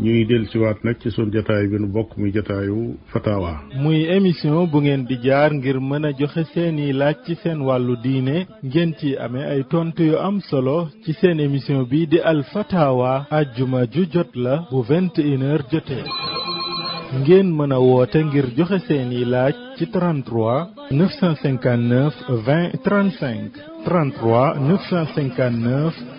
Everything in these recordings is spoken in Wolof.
ñuy del ci waat nag ci sun jataay bi nu bokk muy jataayu fatawa muy émission bu ngeen di jaar ngir mën a joxe seeni laaj ci seen wàllu diine ngeen ci amee ay tontu yu am solo ci seen émission bi di al fatawa ajjuma ju jot la bu 21 heures jotee ngeen mën a woote ngir joxe seeni laaj ci 33 959 20 35 33 959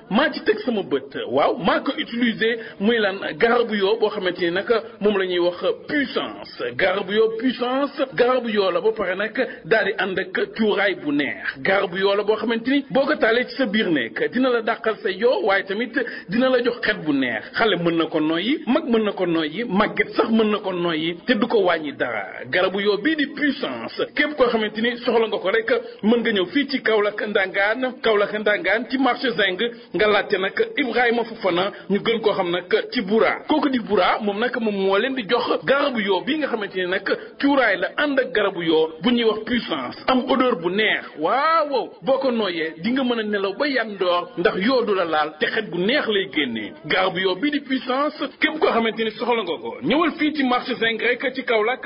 maa ci teg sama bët waaw maa ko utiliser muy lan garabu yoo boo xamante ni nag moom la ñuy wax puissance garabu yoo puissance garabu yoo la ba pare nag daal di ànd ak cuuraay bu neex garabu yoo la boo xamante ni boo ko taalee ci sa biir nekk dina la dàqal sa yoo waaye tamit dina la jox xet bu neex xale mën na ko noyyi mag mën na ko noyyi màgget sax mën na ko noyyi te du ko wàññi dara garabu yoo bii di puissance képp koo xamante ni soxla nga ko rek mën nga ñëw fii ci Kaolack Ndangaan Kaolack Ndangaan ci marché Zeng nga laajte nag Ibrahima Fofana ñu gën koo xam nag ci Bura kooku di Bura moom nag moom moo leen di jox garabu yoo bii nga xamante ni nag cuuraay la ànd ak garabu yoo bu ñuy wax puissance am odeur bu neex waaw waaw boo ko nooyee di nga mën a nelaw ba yandoor ndax yoo du la laal te xet gu neex lay génnee garabu yoo bii di puissance képp koo xamante ni soxla nga ko ñëwal fii ci marché Zeng rek ci Kaolack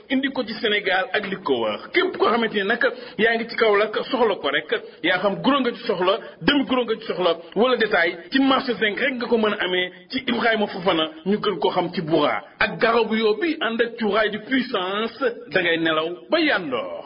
indi ko ci Sénégal ak li ko wax képp koo xamante ni nag yaa ngi ci kaw la soxla ko rek yaa xam guro nga ci soxla demi guro nga ci soxla wala détail ci marché zinc rek nga ko mën a amee ci Ibrahima Fofana ñu gën koo xam ci Boura ak garabu yoo bi ànd ak cuuraay di puissance da ngay nelaw ba yàndoor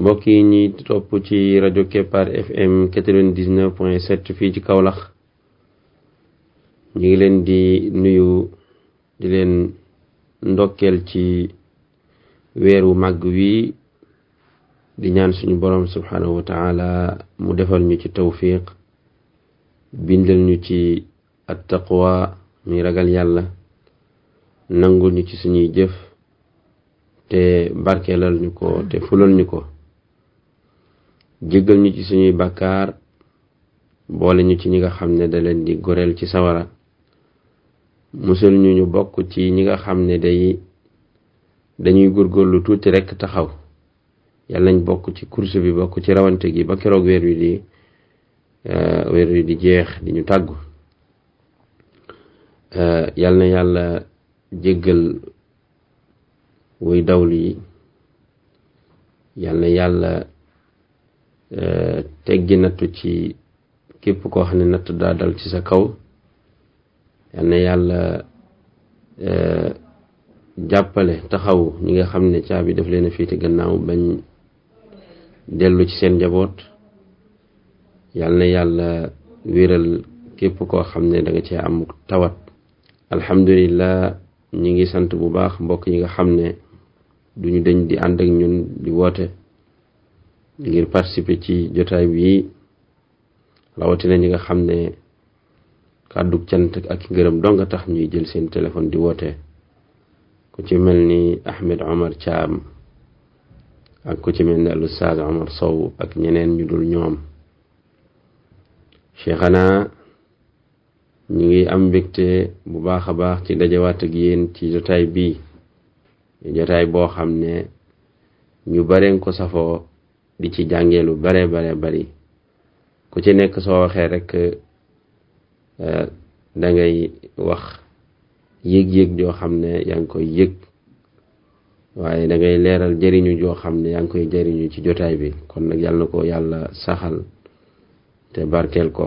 mbokk yi ñuy topp ci rajo Kepar FM 99.7 fii ci Kaolack ñu ngi leen di nuyu di leen ndokkeel ci weeru màgg wi di ñaan suñu borom subhanahu wa taala mu defal ñu ci tawfiq bindal ñu ci at taqwa muy ragal yàlla nangul ñu ci suñuy jëf te barkeelal ñu ko te fulal ñu ko jéggal ñu ci suñuy bàkkaar boole ñu ci ñi nga xam ne da leen di goreel ci sawara musul ñu ñu bokk ci ñi nga xam ne day dañuy góorgóorlu tuuti rekk taxaw yàlla nañ bokk ci course bi bokk ci rawante gi ba keroog weer wi di weer wi di jeex di ñu tàggu yal na yàlla jéggal wuy dawlu yi yal na yàlla teggi nattu ci képp koo xam ne nattu daa dal ci sa kaw yal na yàlla jàppale taxaw ñi nga xam ne caabi daf leen a féete gannaaw bañ dellu ci seen njaboot yal na yàlla wéral képp koo xam ne da nga cee am tawat alhamdulillah ñi ngi sant bu baax mbokk yi nga xam ne duñu dañ di ànd ak ñun di woote ngir participer ci jotaay bi rawatina ñi nga xam ne kàddug cant ak ngërëm doo nga tax ñuy jël seen téléphone di woote ku ci mel ni Ahmed Omar Thiam ak ku ci mel ni al Oustaz Omar Sow ak ñeneen ñu dul ñoom Cheikhana ñu ngi am mbégte bu baax a baax ci dajawaat ak yéen ci jotaay bii jotaay boo xam ne ñu bareen ko safoo di ci jàngee lu bare bare bari ku ci nekk soo waxee rek da ngay wax yëg-yëg joo xam ne yaa ngi koy yëg waaye da ngay leeral jëriñu joo xam ne yaa ngi koy jëriñu ci jotaay bi kon nag yàlla na ko yàlla saxal te barkeel ko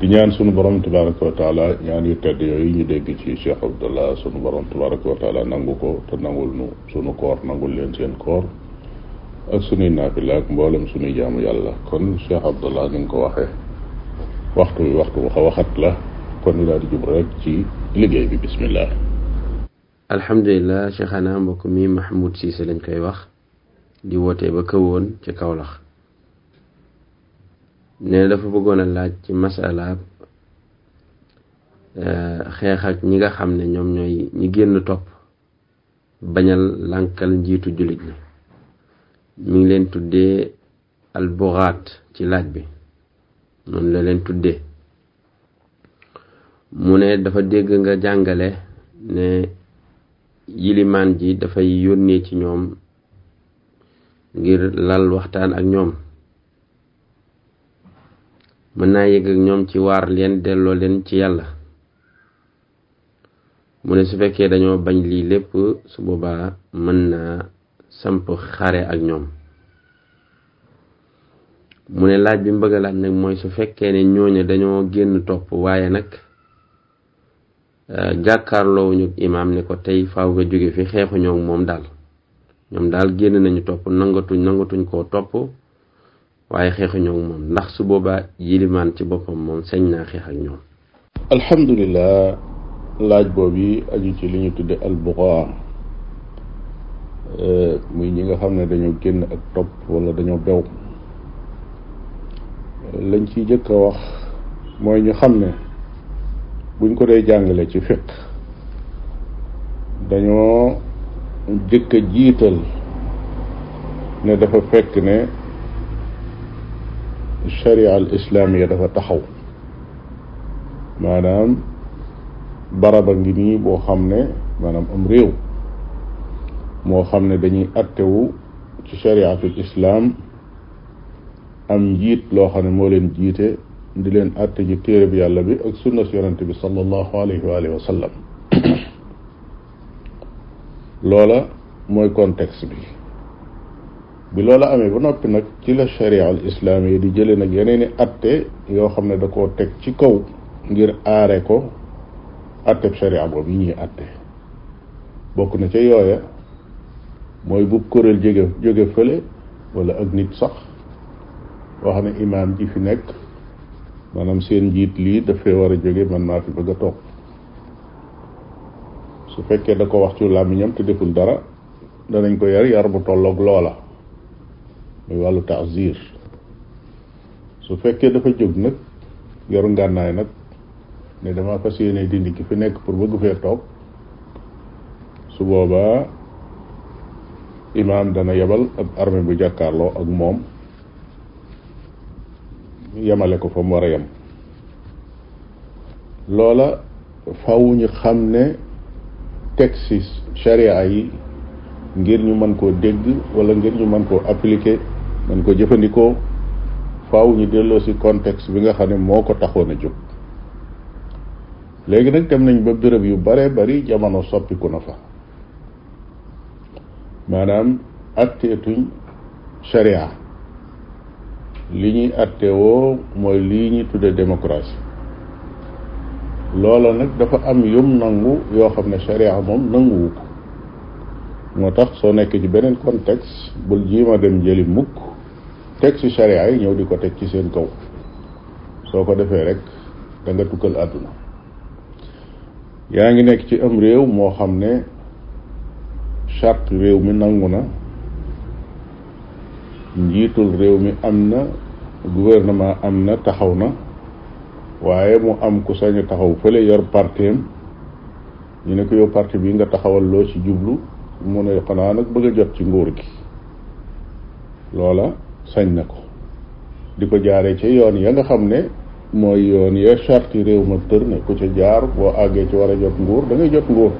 di ñaan sunu borom tabaraka wa taala ñaan yu tedd yooyu ñu dégg ci Cheikh Abdallah sunu borom tabaraka wa taala nangu ko te nangul nu sunu koor nangul leen seen koor ak sunuy naafila ak mboolem sunuy jaamu yàlla kon Cheikh Abdallah ni nga ko waxee waxtu wi waxtu bu xaw a xat la kon ñu daal di jub rek ci liggéey bi bismillah alhamdulilah cheikhana mbokk mi Mahmoud Cissé lañ koy wax di wootee ba kawoon ci Kawlax nee dafa bëggoon a laaj ci masalaab xeex ak ñi nga xam ne ñoom ñooy ñi génn topp bañal lànkal njiitu jullit ñi mi ngi leen tuddee al bugaat ci laaj bi noonu la leen tuddee mu ne dafa dégg nga jàngale ne yilimaan ji dafay yónnee ci ñoom ngir lal waxtaan ak ñoom mën naa yëg ak ñoom ci waar leen delloo leen ci yàlla mu ne su fekkee dañoo bañ lii lépp su boobaa mën naa samp xare ak ñoom mu ne laaj bi mu bëgg a laaj nag mooy su fekkee ne ñooñu dañoo génn topp waaye nag jàkkaarloowuñu ak imaam ne ko tey faaw nga jóge fi xeexu ñoom moom daal ñoom daal génn nañu topp nangatuñ nangatuñ koo topp waaye xeexuñoo ak moom ndax su boobaa yilimaan ci boppam moom sañ naa xeex ak ñoom alhamdulilah laaj boobu yi aju ci li ñu tudde albuxaa muy ñi nga xam ne dañoo génn ak topp wala dañoo bew lañ ciy jëkk a wax mooy ñu xam ne buñ ko dee jàngale ci fiq dañoo jëkk a jiital ne dafa fekk ne sharia al islaamiya dafa taxaw maanaam baraba ngi nii boo xam ne maanaam am réew moo xam ne dañuy attewu ci shariatul islaam am njiit loo xam ne moo leen jiite di leen àtte ji téere bi yàlla bi ak sunna si yonente bi sallallahu alayhi wa alihi wa sallam loola mooy contexte bi bi loola amee ba noppi nag ci la sharia al islaam yi di jëlee nag yeneen i atte yoo xam ne da koo teg ci kaw ngir aare ko atteb sharia boobu yi ñuy atte bokk na ca yooya mooy bu kuréel jóge jóge fële wala ak nit sax wax ne imaam ji fi nekk maanaam seen njiit lii dafay war a jóge man maa fi bëgg a toog su fekkee da ko wax ci làmmiñam te deful dara danañ ko yar yar bu tolloog loola muy wàllu taasir su fekkee dafa jóg nag yoru ngànnaay nag ne dama fas yéene dindi ki fi nekk pour bëgg fee toog su boobaa imaam dana yebal ab armée bu jàkkaarloo ak moom yemale ko fa mu war a yem loola faw ñu xam ne texte charia yi ngir ñu mën koo dégg wala ngir ñu mën koo appliquer mën ko jëfandikoo faaw ñu delloo si contexte bi nga xam ne moo ko taxoon a jóg léegi nag dem nañ ba béréb yu bare bari jamono soppiku na fa maanaam atteetuñ sharia li ñuy attewoo mooy lii ñuy tudde démocratie loola nag dafa am yum nangu yoo xam ne sharia moom nanguwu ko moo tax soo nekk ci beneen contexte bul jiima dem jëli mukk teg ci sharia yi ñëw di ko teg ci seen kaw soo ko defee rek da nga tukkal àdduna yaa ngi nekk ci am réew moo xam ne charte réew mi nangu na njiitul réew mi am na gouvernement am na taxaw na waaye mu am ku sañ a taxaw fële yor parteem ñu ne ko yow parti bi nga taxawal loo ci jublu mu ne xanaa nag bëgg a jot ci nguur gi loola sañ na ko di ko jaaree ca yoon ya nga xam ne mooy yoon ya charte réew ma tër ne ku ca jaar boo àggee ci war a jot nguur da ngay jot nguur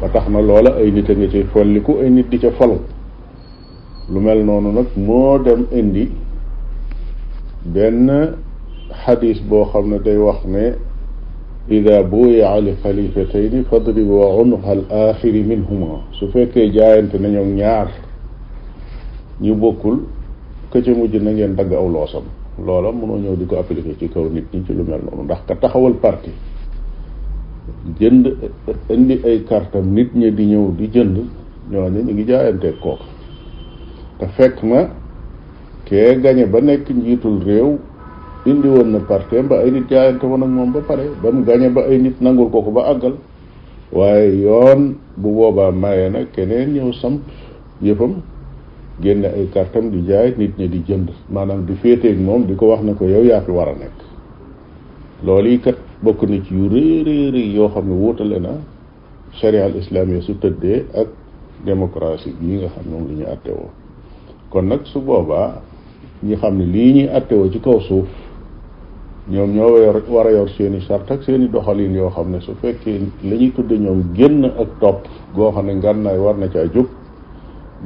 ba tax na loola ay nit a nga ci folliku ay nit di ca falu lu mel noonu nag moo dem indi benn xadis boo xam ne day wax ne ida buya li xalifatayni fadribu unuqa al axiri minhuma su fekkee jaayante nañoo ñaar ñu bokkul ka ca mujj na ngeen dagg aw loosam loola mënoo ñëw di ko appliquer ci kaw nit ñi ci lu mel noonu ndax ka taxawal parti jënd indi ay kartam nit ñi di ñëw di jënd ñooñu ñu ngi jaayanteeg kooku te fekk na kee gañe ba nekk njiitul réew indi woon na parteem ba ay nit jaayante woon ak moom ba pare ba mu gañe ba ay nit nangul kooku ba àggal waaye yoon bu boobaa maye na keneen ñëw samp yëfam génne ay kartam di jaay nit ñi di jënd maanaam di féeteeg moom di ko wax ne ko yow yaa fi war a nekk loolu yi kat bokk na ci yu rëy rëy rëy yoo xam ne wuutale na charia al islam yi su tëddee ak démocratie bii nga xam ne moom la ñu àtte woo kon nag su boobaa ñi xam ne lii ñuy attewoo ci kaw suuf ñoom ñoo yor war a yor seeni sart ak seeni doxalin yoo xam ne su fekkee la ñuy tudde ñoom génn ak topp goo xam ne ngànnaay war na caa jóg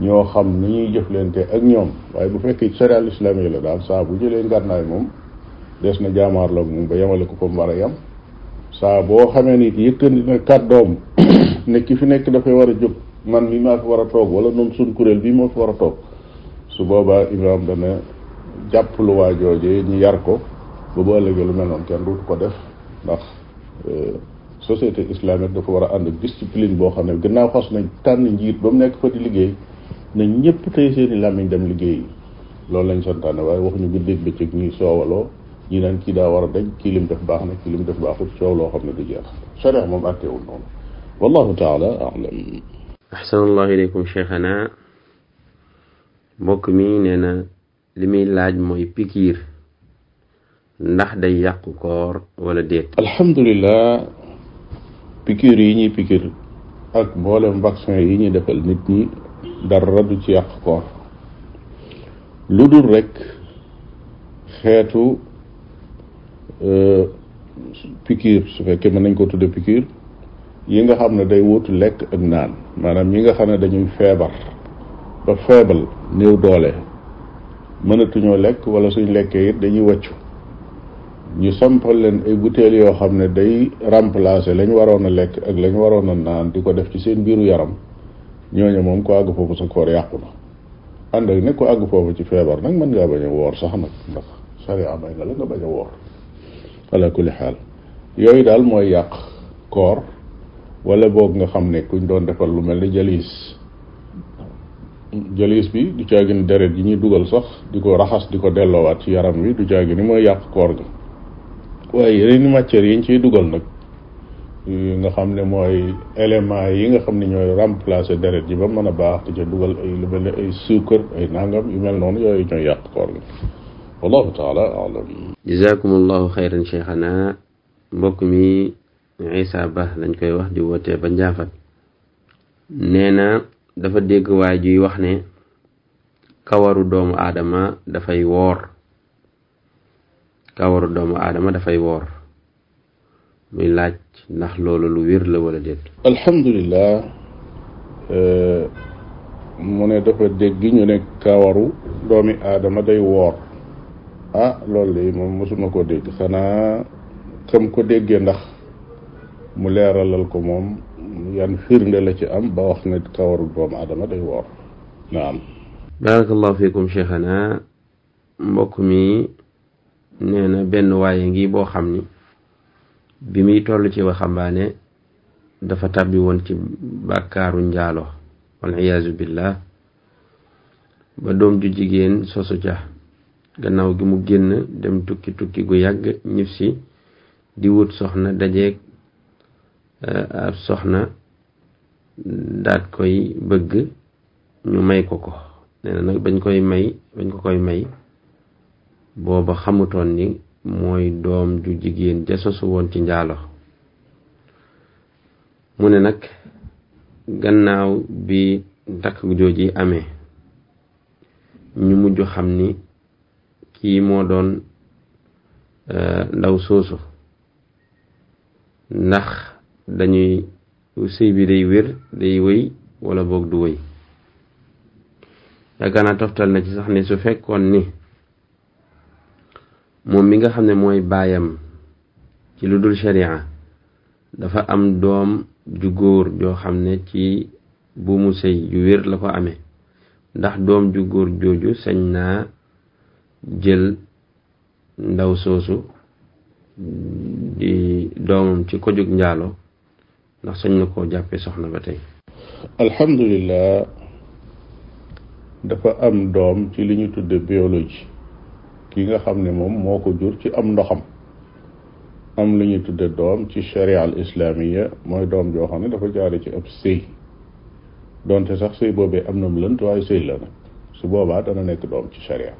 ñoo xam ni ñuy jëflante ak ñoom waaye bu fekkee sharia al islam yi la daal saa bu jëlee ngànnaay moom des na jaamaar la moom ba yemale ko ko mu war a yem saa boo xamee nit yëkkandi na kàddoom ne ki fi nekk dafay war a jóg man mi maa fi war a toog wala noonu suñ kuréel bii moo fi war a toog su boobaa imaam dana jàpp lu waa jooje ñu yar ko ba bu ëllëgee lu mel noonu kenn duutu ko def ndax euh, société islamique dafa war a ànd ak discipline boo xam ne gannaaw xas nañ tànn njiit ba mu nekk fa di liggéey na ñëpp tey seen i làmmiñ dem liggéey yi loolu lañ santaane waaye waxuñu bi dégg bëccëg ñuy soowaloo ñi naan kii daa war a dañ kii lim def baax na kii lim def baaxul coow loo xam ne du jeex sharia moom àtteewul noonu wallahu taala alam ahsanallahu ilaykum cheikhana mbokk mi nee na li muy laaj mooy pikiir ndax day yàqu koor wala déet alhamdulilah pikiir yi ñuy pikiir ak mboolem vaccin yi ñuy defal nit ñi dara du ci yàq koor lu dul rekk xeetu euh, piqûre su fekkee mën nañ ko tudde piqûre yi nga xam ne day wut lekk ak naan maanaam ñi nga xam ne dañuy feebar ba feebal néew doole mënatuñoo lekk wala suñ lekkee it dañuy wàccu ñu sampal leen ay butéel yoo xam ne day remplacer lañ waroon a lekk ak lañ waroon a naan di ko def ci seen biiru yaram ñooñu moom ko àgg foofu sa koor yàqu na ànd ak ne ku àgg foofu ci feebar nag mën ngaa bañ a woor sax nag ndax sariya may na la nga bañ a woor ala kulli xaal yooyu daal mooy yàq koor wala boog nga xam ne kuñ doon defal lu mel ni jalis jalis bi du caagi ni deret yi ñuy dugal sax di ko raxas di ko delloowaat ci yaram wi du caagi ni mooy yàq koor ga waaye yeneen i matières yi ñu ciy dugal nag nga xam ne mooy éléments yi nga xam ne ñooy remplacer deret ji ba mën a baax te ca dugal ay lu mel ne ay suukar ay nangam yu mel noonu yooyu ñooy yàq koor gi wallahu taala alam jazakumullahu xayran cheikhana mbokk mi Isa Ba lañ koy wax di wootee ba njaafat nee na dafa dégg waay juy wax ne kawaru doomu aadama dafay woor kawaru doomu aadama dafay woor muy laaj ndax loolu lu wér la wala déet alhamdulilah mu ne dafa dégg ñu ne kawaru doomi aadama day woor ah loolu de moom mosuma ko dégg xanaa kam ko déggee ndax mu leeralal ko moom yan firnde la ci am ba wax ne kawaru doomu aadama day woor naam barakallahu fiikum cheikhana mbokk mi nee na benn waaye ngi boo xam ni bi muy toll ci waxambaane dafa tàbbi woon ci bàkkaaru njaalo wal iyaazu billah ba doom ju jigéen sosu ca gannaaw gi mu génn dem tukki tukki gu yàgg ñib si di wut soxna dajeeg ab soxna daat koy bëgg ñu may ko ko nee na nag bañ koy may bañ ko koy may booba xamutoon ni mooy doom ju jigéen ja sosu woon ci njaalo mu ne nag gannaaw bi takk jooji amee ñu mujj xam ni kii moo doon ndaw soosu ndax dañuy sëy bi day wér day wëy wala boog du wëy yaakaar naa toftal na ci sax ne su fekkoon ni moom mi nga xam ne mooy baayam ci lu dul sharia dafa am doom ju góor joo xam ne ci bu mu sëy ju wér la ko amee ndax doom ju góor jooju sañ naa jël ndaw soosu di doomam ci ko jug njaalo ndax sañ na koo jàppee soxna ba tey alhamdulilah dafa am doom ci li ñu tudde biologie ki nga xam ne moom moo ko jur ci am ndoxam am lu ñuy tudde doom ci sharia al islaamiya mooy doom joo xam ne dafa jaare ci ab sëy donte sax sëy boobee am na mu lënt waaye sëy la nag su boobaa dana nekk doom ci sharia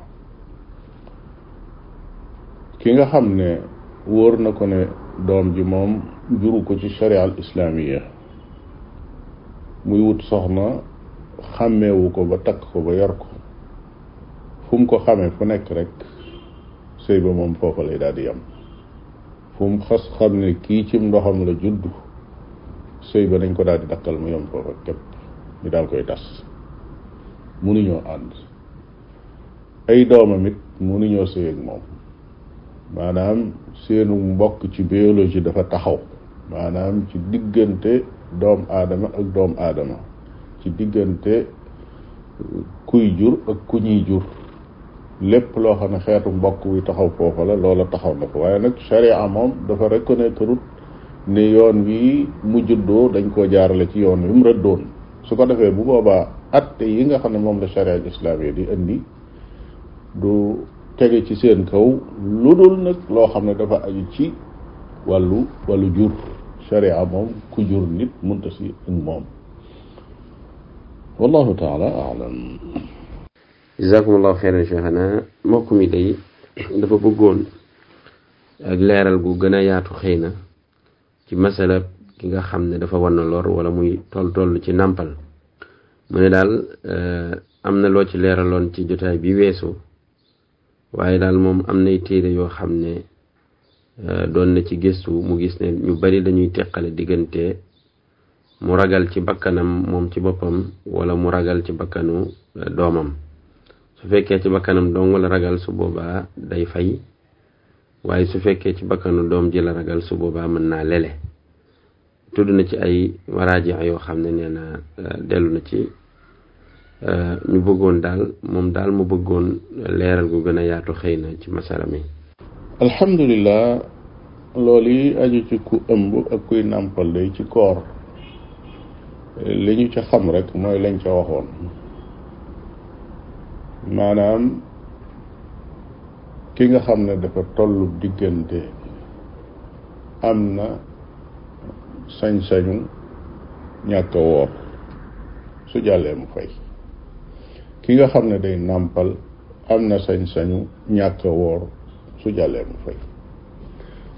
ki nga xam ne wóor na ko ne doom ji moom juru ko ci sharia al islaamiya muy wut soxna xàmmeewu ko ba takk ko ba yor ko fu mu ko xamee fu nekk rek sëy ba moom foofa lay daal di yem fu mu xas xam ne kii cim ndoxam la judd sëy ba dañ ko daal di dakkal mu yem foofa képp ñu daal koy tas mënuñoo ànd ay doomam it mënuñoo sëy ak moom maanaam seenu mbokk ci biologie dafa taxaw maanaam ci diggante doom aadama ak doom aadama ci diggante kuy jur ak ku ñuy jur lépp loo xam ne xeetu mbokk wi taxaw foofa la loola taxaw na ko waaye nag charia moom dafa reconnaître ne yoon wi mu juddoo dañ koo jaarale ci yoon wi mu rëddoon su ko defee bu boobaa atte yi nga xam ne moom la charia islaam yi di indi du tege ci seen kaw lu dul nag loo xam ne dafa aju ci wàllu wàllu jur sharia moom ku jur nit munta si ak moom wallahu taala alam jazakumullahu xeyran cheikhana mbokk mi day dafa bëggoon ak leeral gu gën a yaatu xëy na ci masala ki nga xam ne dafa war na lor wala muy toll toll ci nàmpal mu ne daal am na loo ci leeraloon ci jotaay bi weesu waaye daal moom am nay téere yoo xam ne doon na ci gëstu mu gis ne ñu bari dañuy teqale diggante mu ragal ci bakkanam moom ci boppam wala mu ragal ci bakkanu doomam su fekkee ci bakkanam dong la ragal su boobaa day fay waaye su fekkee ci bakkanu doom ji la ragal su boobaa mën naa lele tudd na ci ay maraaji yoo xam ne nee na dellu na ci ñu bëggoon daal moom daal mu bëggoon leeral gu gën a yaatu xëy na ci masala mi alhamdulilah loolu yi aju ci ku ëmb ak kuy nàmpal day ci koor li ñu ca xam rek mooy lañ ca waxoon maanaam ki nga xam ne dafa tollu diggante am na sañ-sañu ñàkk a woor su jàllee mu fay ki nga xam ne day nàmpal am na sañ-sañu ñàkk a woor su jàllee mu fay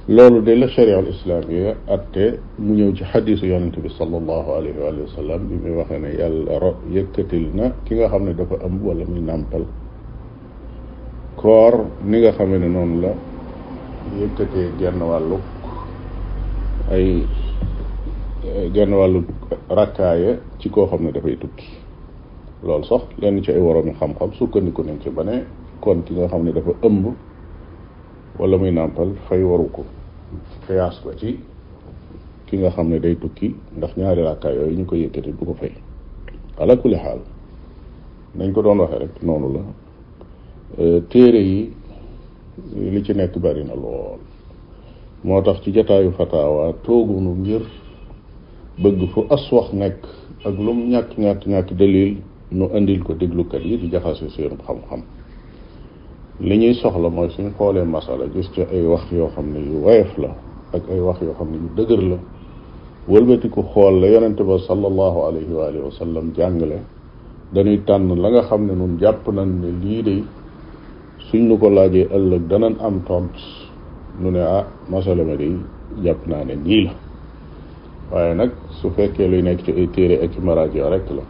loolu de la sharia al islaamiya atte mu ñëw ci xadisu yonente bi sallallahu alayhi wa sallam bi muy waxee ne yàlla ro yëkkatil na ki nga xam ne dafa ëmb wala muy nàmpal koor ni nga xamee ne noonu la yëkkatee genn wàllu ay genn wàllu rakkaaya ci koo xam ne dafay tukki loolu sax lenn ci ay woroomi xam-xam sukkandiku nañ ci ba ne kon ki nga xam ne dafa ëmb wala muy nàmpal fay waru ko xiyaas ko ci ki nga xam ne day tukki ndax ñaari rakkaay yooyu ñu ko yëkkati du ko fay ala kulli xaal nañ ko doon waxee rek noonu la euh, téere yi li ci nekk bari na lool moo tax ci jataayu fatawa toogunu ngir bëgg fu as wax nekk ak lu mu ñàkk ñàkk ñàkk dalil nu indil ko déglukat yi di jaxase seen xam-xam li ñuy soxla mooy suñ xoolee masala gis ci ay wax yoo xam ne yu woyof la ak ay wax yoo xam ne yu dëgër la wëlbatiku xool la yonente ba sallallahu alayhi wa alihi wa sallam jàngale dañuy tànn la nga xam ne nun jàpp nañ ne lii de suñ nu ko laajee ëllëg danañ am tont nu ne ah masala ma de jàpp naa ne nii la waaye nag su fekkee luy nekk ci ay téere ak ci marajo rek la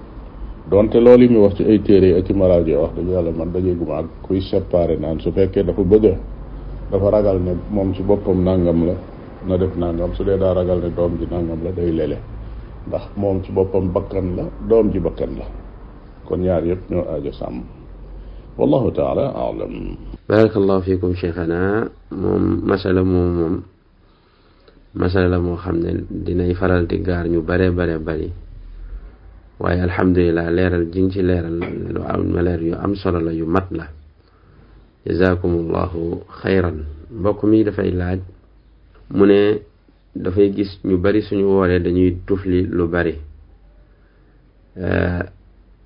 donte loolu yi muy wax ci ay téere ak ci marajo wax dëgg yàlla man dajeguma ak kuy séparé naan su fekkee dafa bëgg dafa ragal ne moom ci boppam nangam la na def nangam su dee daa ragal ne doom ji nangam la day lele ndax moom ci boppam bakkan la doom ji bakkan la kon ñaar yëpp ñoo aajo sàmm wallahu taala alam barakallahu fikum cheikhana moom masala moom moom masala la moo xam ne dinay faral di gaar ñu bare bare bari waaye alhamdulilah leeral ji nga ci leeral lu am ma leer yu am solo la yu mat la jazakumullahu xayran mbokk mi dafay laaj mu ne dafay gis ñu bari suñu wooree dañuy tufli lu bari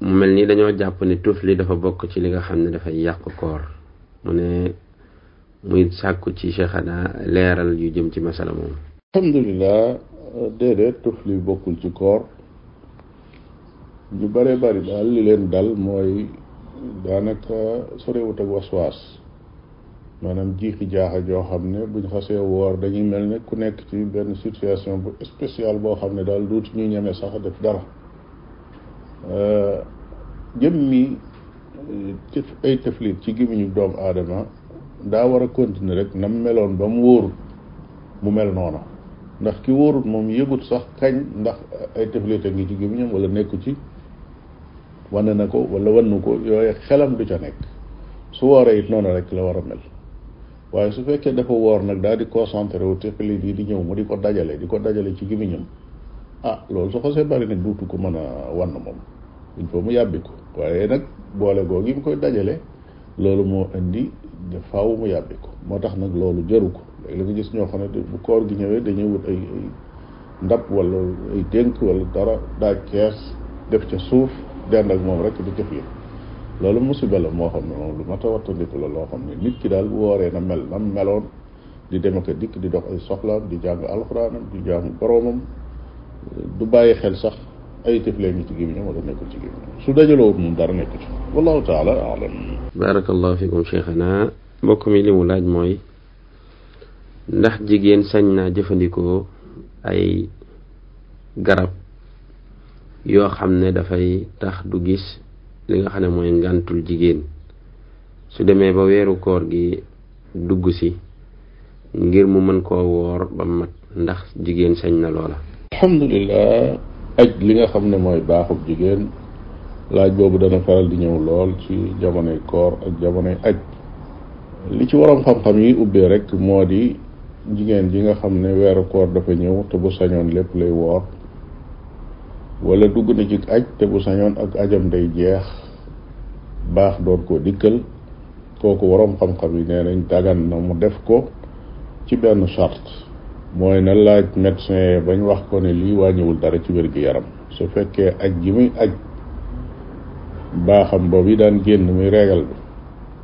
mu mel ni dañoo jàpp ne tufli dafa bokk ci li nga xam ne dafay yàq koor mu ne muy sàkku ci cheikhana leeral yu jëm ci masala moom alhamdulilah déedéet tufli bokkul ci koor ñu bare bari daal li leen dal mooy daanaka sorewut ak waswaas maanaam jiixi jaaxa joo xam ne buñ xasee woor dañuy mel ne ku nekk ci benn situation bu spéciale boo xam ne daal duuti ñu ñeme sax def dara jëmmi ci ay tëflit ci gémmiñu doomu aadama daa war a continuer rek nam meloon ba mu wóorut mu mel noona ndax ki wóorut moom yëgut sax kañ ndax ay tëflit a ngi ci gémmiñam wala nekku ci wane na ko wala wannu ko yooyu xelam du ca nekk su wooree it noonu rek la war a mel waaye su fekkee dafa woor nag daal di concentré wu te xale yi di ñëw mu di ko dajale di ko dajale ci gémmiñam ah loolu su xasee bari nag duutu ko mën a wann moom il faut mu yàbbi ko waaye nag boole googu yi mu koy dajale loolu moo indi de faaw mu yàbbi ko moo tax nag loolu jaru ko léegi la nga gis ñoo xam ne bu koor gi ñëwee dañuy wut ay ay ndab wala ay dénk wala dara daaj kees def ca suuf dend ak moom rek di jëf yi loolu musiba la moo xam ne moom lu mat a wattandiku la loo xam ne nit ki daal bu wooree na mel na meloon di dem ak a dikk di dox ay soxlaam di jàng alxuraanam di jaamu boroomam du bàyyi xel sax ay tëflee ngi ci gémmiñam wala nekkul ci gémmiñam su dajaloo moom dara nekku ci wallahu taala alam barakallahu fikum cheikhana mbokk mi li mu laaj mooy ndax jigéen sañ naa jëfandikoo ay garab yoo xam ne dafay tax du gis li nga xam ne mooy ngàntul jigéen su demee ba weeru koor gi dugg si ngir mu mën koo woor ba mat ndax jigéen sañ na loola alhamdulilah aj li nga xam ne mooy baaxub jigéen laaj boobu dana faral di ñëw lool ci jamonoy koor ak jamonoy aj li ci waroom xam-xam yi ubbee rek moo di jigéen ji nga xam ne weeru koor dafa ñëw te bu sañoon lépp lay woor wala dugg na ci aj te bu sañoon ak ajam day jeex baax doon koo dikkal kooku waroom xam-xam yi nee nañ dagan na mu def ko ci benn charte mooy na laaj médecin bañ wax ko ne lii wàññiwul dara ci wér gi yaram su fekkee aj gi muy aj baaxam boobu yi daan génn muy régal bi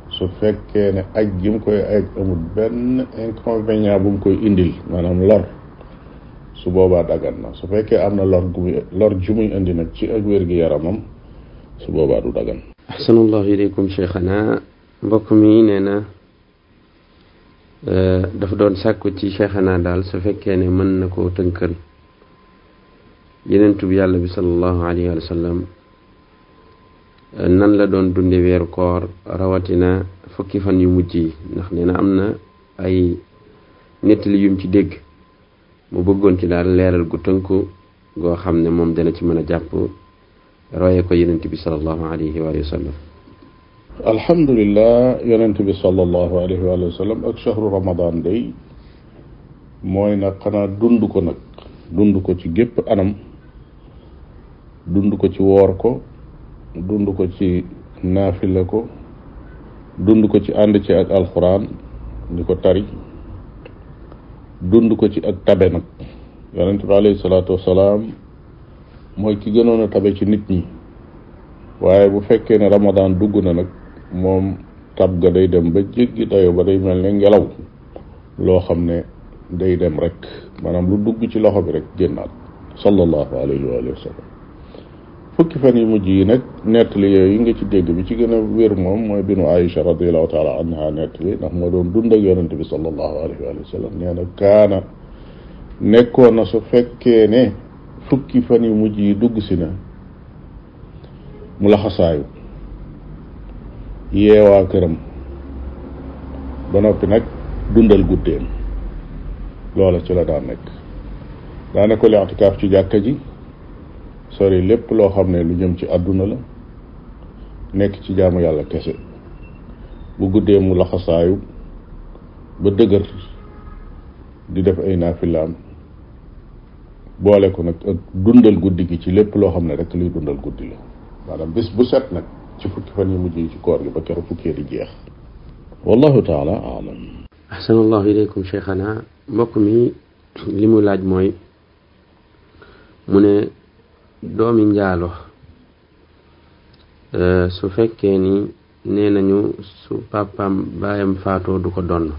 su fekkee ne aj gi mu koy aj amul benn inconvénient bu mu koy indil maanaam lor su boobaa dagan na su fekkee am na lor gu muy lor ju muy indi nag ci ak wér gi yaramam su boobaa du dagan ahsanallahu ilaykum cheikhana mbokk mi nee na dafa doon sàkku ci cheikhana daal su fekkee ne mën na koo tënkal yenentub yàlla bi salallahu alayhi wa sallam nan la doon dunde weeru koor rawatina fukki fan yu mujj yi ndax nee na am na ay nettali yum ci dégg mu bëggoon ci daal leeral gu tënku goo xam ne moom dana ci mën a jàpp roye ko yonent bi sallallahu alayhi wa sallam alhamdulilah yonent bi sallallahu alayhi wa sallam ak chahru ramadan day mooy nag xanaa dund ko nag dund ko ci gépp anam dund ko ci woor ko dund ko ci naafila ko dund ko ci ànd ci ak alxuraan di ko tari dund ko ci ak tabe nag yonent bi alayhi salaatu wasalaam mooy ki gënoon a tabe ci nit ñi waaye bu fekkee ne ramadan dugg na nag moom tab ga day dem ba jéggi dayo ba day mel ne ngelaw loo xam ne day dem rek maanaam lu dugg ci loxo bi rek génnaat sallallahu alayhi wa sallam fukki fan yu mujj yi nag nettali yooyu nga ci dégg bi ci gën a wér moom mooy binu Aïcha radiallahu taala anha nettali ndax moo doon dund ak yonente bi sallallahu alayhi wa sallam nee na kaana nekkoon na su fekkee ne fukki fan yu mujj yi dugg si na mu laxasaayu yeewaa këram ba noppi nag dundal guddeem loola ci la daan nekk daana ko li'tikaaf ci jàkka ji sori lépp loo xam ne lu jëm ci àdduna la nekk ci jaamu yàlla kese bu guddee mu laxasaayu ba dëgër di def ay naafilaam boole ko nag ak dundal guddi gi ci lépp loo xam ne rek luy dundal guddi la maanaam bis bu set nag ci fukki fan yu mujj yi ci koor gi ba keroog fukkee di jeex wallahu taala alam ahsanallahu ilaykum cheikhana mbokk mi li mu laaj mooy mu ne doomi njaalo su fekkee ni nee nañu su pàppaam baayam faatoo du ko donn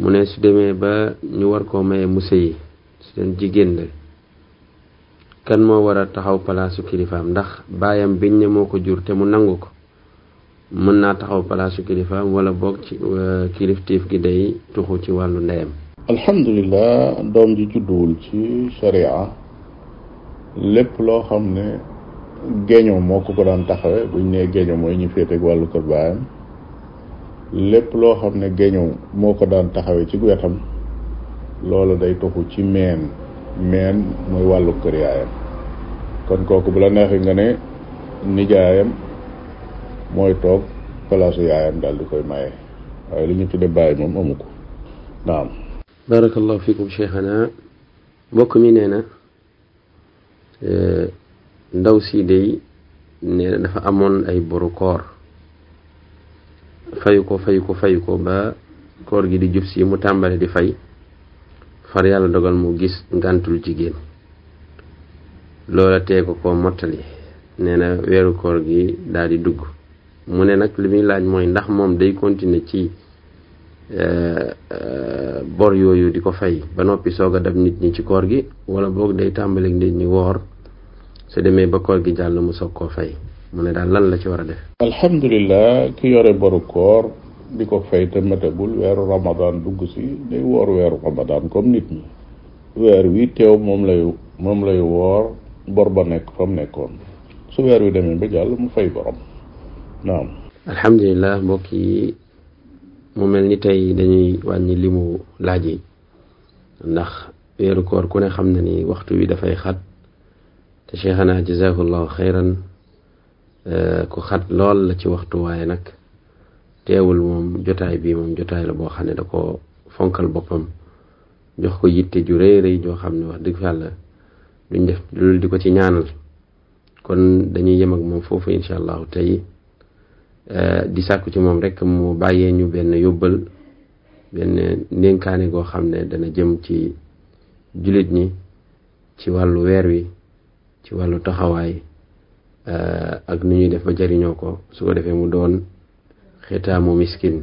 mu ne su demee ba ñu war koo maye mu sëyi su doon jigéen la kan moo war a taxaw palaasu kilifaam ndax baayam biñ ne moo ko jur te mu nangu ko mën naa taxaw palaasu kilifaam wala boog ci kilifteef gi day tuxu ci wàllu ndeyam alhamdulilah doom ji judduwul ci sharia lépp loo xam ne geño moo ko ko daan taxawe buñ nee geño mooy ñu féeteeg wàllu kër baayam lépp loo xam ne geño moo ko daan taxawe ci wetam loolu day toxu ci meen meen mooy wàllu kër yaayam kon kooku bu la neexee nga ne nijaayam mooy toog palaasu yaayam daal di koy maye waaye li ñu tudde bàyyi moom amu ko naam barakallahu fikum cheikhana mbokk mi nee na ndaw si day nee na dafa amoon ay boru koor fayu ko fayu ko fayu ko ba koor gi di jub si mu tàmbale di fay far yàlla dogal mu gis ngàntul jigéen loola tee ko ko mottali nee na weeru koor gi daal di dugg mu ne nag li muy laaj mooy ndax moom day continuer ci bor yooyu di ko fay ba noppi soog a dab nit ñi ci koor gi wala boog day tàmbali nit ñi woor su demee ba koor gi jàll mu soog koo fay mu ne daal lan la ci war a def alhamdulilah ki yore boru koor di ko fay te matagul weeru ramadan dugg si day woor weeru ramadan comme nit ñi weer wi teew moom lay moom lay woor bor ba nekk fa mu nekkoon su weer wi demee ba jàll mu fay borom naam alhamdulilah mbokk yi mu mel ni tey dañuy wàññi limu laaj yi ndax weeru koor ku ne xam na ni waxtu wi dafay xat te cheikhana jazakallahu xayran ku xat lool la ci waxtu waaye nag teewul moom jotaay bi moom jotaay la boo xam ne da ko fonkal boppam jox ko yitte ju rëy rëy joo xam ne wax dëgg yàlla duñ def loolu di ko ci ñaanal kon dañuy yem ak moom foofu incha allahu tey di sàkku ci moom rek mu bàyyee ñu benn yóbbal benn ndénkaane goo xam ne dana jëm ci jullit ñi ci wàllu weer wi ci wàllu taxawaay ak nu ñuy def ba jariñoo ko su ko defee mu doon xitaamu miskin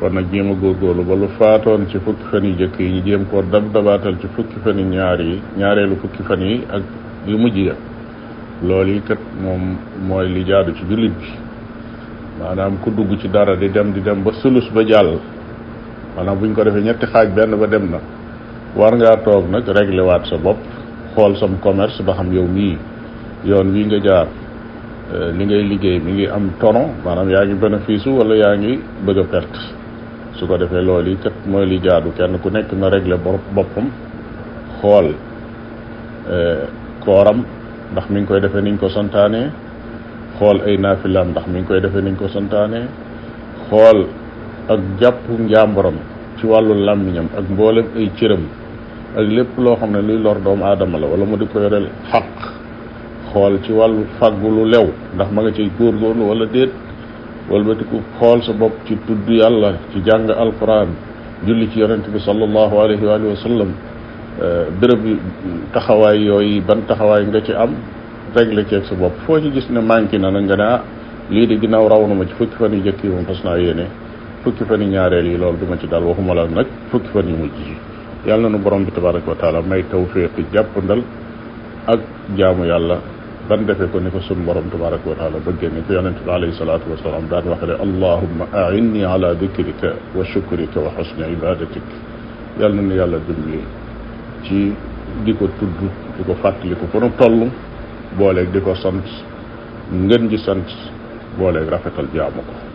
kon nag jéem a góorgóorlu ba lu faatoon ci fukki fan yi jëkk yi ñu jéem koo dab dabaatal ci fukki fan yi ñaar yi ñaareelu fukki fan yi ak yu mujj ya loolu yi kat moom mooy li jaadu ci jullit bi maanaam ku dugg ci dara di dem di dem ba sulus ba jàll maanaam bu ñu ko defee ñetti xaaj benn ba dem na war ngaa toog nag réglé waat sa bopp xool sam commerce ba xam yow mii yoon wii nga jaar euh, li ngay liggéey mi ngi am tono maanaam yaa ngi bénéfice wala yaa ngi bëgg a perte su ko defee loolu yi kat mooy li jaadu kenn ku nekk na régler boppam xool euh, kooram ndax mi ngi koy defee niñ ko santaane xool ay naafilaam ndax mi ngi koy defee niñ ko santaane xool ak jàpp njàmboram ci wàllu làmmiñam ak mboolem ay cëram ak lépp loo xam ne luy lor doomu aadama la wala mu di ko yoreel xaq xool ci wàllu fàggu lu lew ndax ma nga cay góorgóorlu wala déet walbatiku xool sa bopp ci tudd yàlla ci jàng alquran julli ci yonent bi sallallahu alayhi wa alihi wa sallam béréb yi taxawaay yooyu ban taxawaay nga ci am réglé ceeg sa bopp foo ci gis ne manqué na nag nga ne ah lii de ginnaaw raw na ma ci fukki fan yu jëkk yi moom fas naa yéene fukki fan yu ñaareel yi loolu duma ci dal waxuma la nag fukki fan yu mujj yi yàlla na nu borom bi tabaraka wa taala may tawfiq jàppandal ak jaamu yàlla ban defee ko ni ko sun borom tabaraka wa taala bëggee ni ko yonente bi alayhi salaatu wasalaam daan waxale allahumma ainni ala dikrika wa shukrika wa xusni ibadatik yàlla na nu yàlla dimbali ci di ko tudd di ko fàttaliku fu nu toll booleeg di ko sant ngën ji sant booleeg rafetal jaamu ko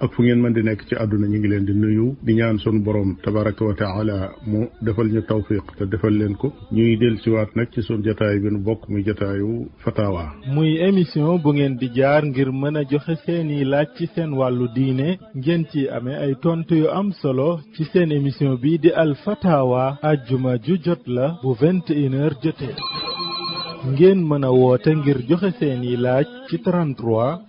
ak fu ngeen mën di nekk ci àdduna ñu ngi leen di nuyu di ñaan sunu borom tabaraka wa taala mu defal ñu tawfiq te defal leen ko ñuy del siwaat nag ci sunu jataay bi nu bokk muy jataayu fatawa muy émission bu ngeen di jaar ngir mën a joxe seeni laaj ci seen wàllu diine ngeen ci amee ay tontu yu am solo ci seen émission bi di al fatawa ajjuma ju jot la bu vingt et une heures jotee ngeen mën a woote ngir joxe seeni laaj ci 33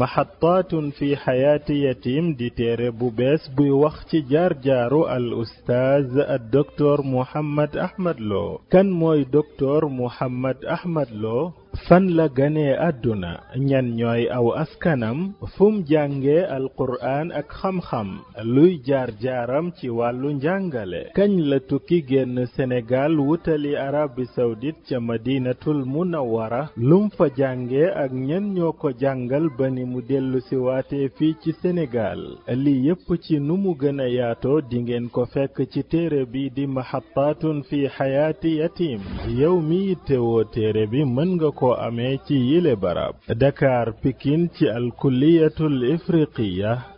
maxataatun fi xayaati yatim di téere bu bees buy wax ci jaar-jaaru al ustaaz ak doktoor Mouhammad Ahmad Lo kan mooy doktoor Mouhammad Ahmad Lo fan la ganee àdduna ñan ñooy aw askanam fum jànge alquraan ak xam-xam luy jaar-jaaram ci wàllu njàngale kañ la tukki génn Sénégal wutali Arabie Saoudite ca Madinatul Munawwara lum fa jànge ak ñen ñoo ko jàngal ba ni mu dellu si waatee fii ci Sénégal li yépp ci nu mu gën a yaatoo di ngeen ko fekk ci téere bi di Mahattaatun fi Hayaati Yatim yow mi yittewoo téere bi mën nga ko amee ci yile barab Dakar Pikine ci alkulliyatul ifriqiya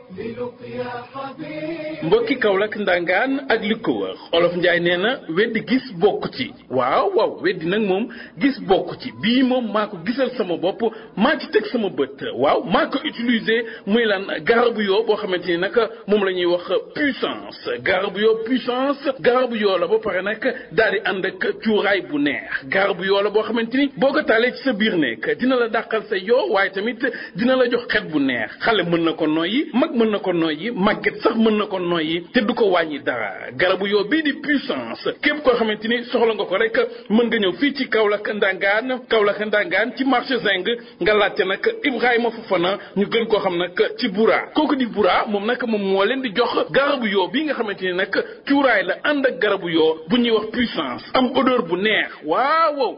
mbokki Kaolack ndangaan ak li ko wër olof Njaay nee na weddi gis bokk ci waaw waaw weddi nag moom gis bokk ci bii moom maa ko gisal sama bopp maa ci teg sama bët waaw maa ko utilisé muy lan garabu yoo boo xamante ni nag moom la ñuy wax puissance garabu yoo puissance garabu yoo la ba pare nag daal di ànd ak cuuraay bu neex garabu yoo la boo xamante ni boo ko taalee ci sa biir nekk dina la dàqal sa yoo waaye tamit dina la jox xet bu neex xale mën na ko noyyi mag mën na ko noyyi màgget sax mën na ko noyyi te du ko wàññi dara garabu yoo bii di puissance képp koo xamante ni soxla nga ko rek mën nga ñëw fii ci Kaolack Ndangaan Kaolack Ndangaan ci marché Zeng nga laajte nag Ibrahima Fofana ñu gën koo xam nag ci Bura kooku di Bura moom nag moom moo leen di jox garabu yoo bii nga xamante ni nag cuuraay la ànd ak garabu yoo bu ñuy wax puissance am odeur bu neex waaw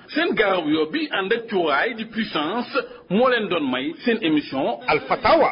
seen garaw yoo bi ànd ak cuuraay di puissance moo leen doon may seen émission Alfatawa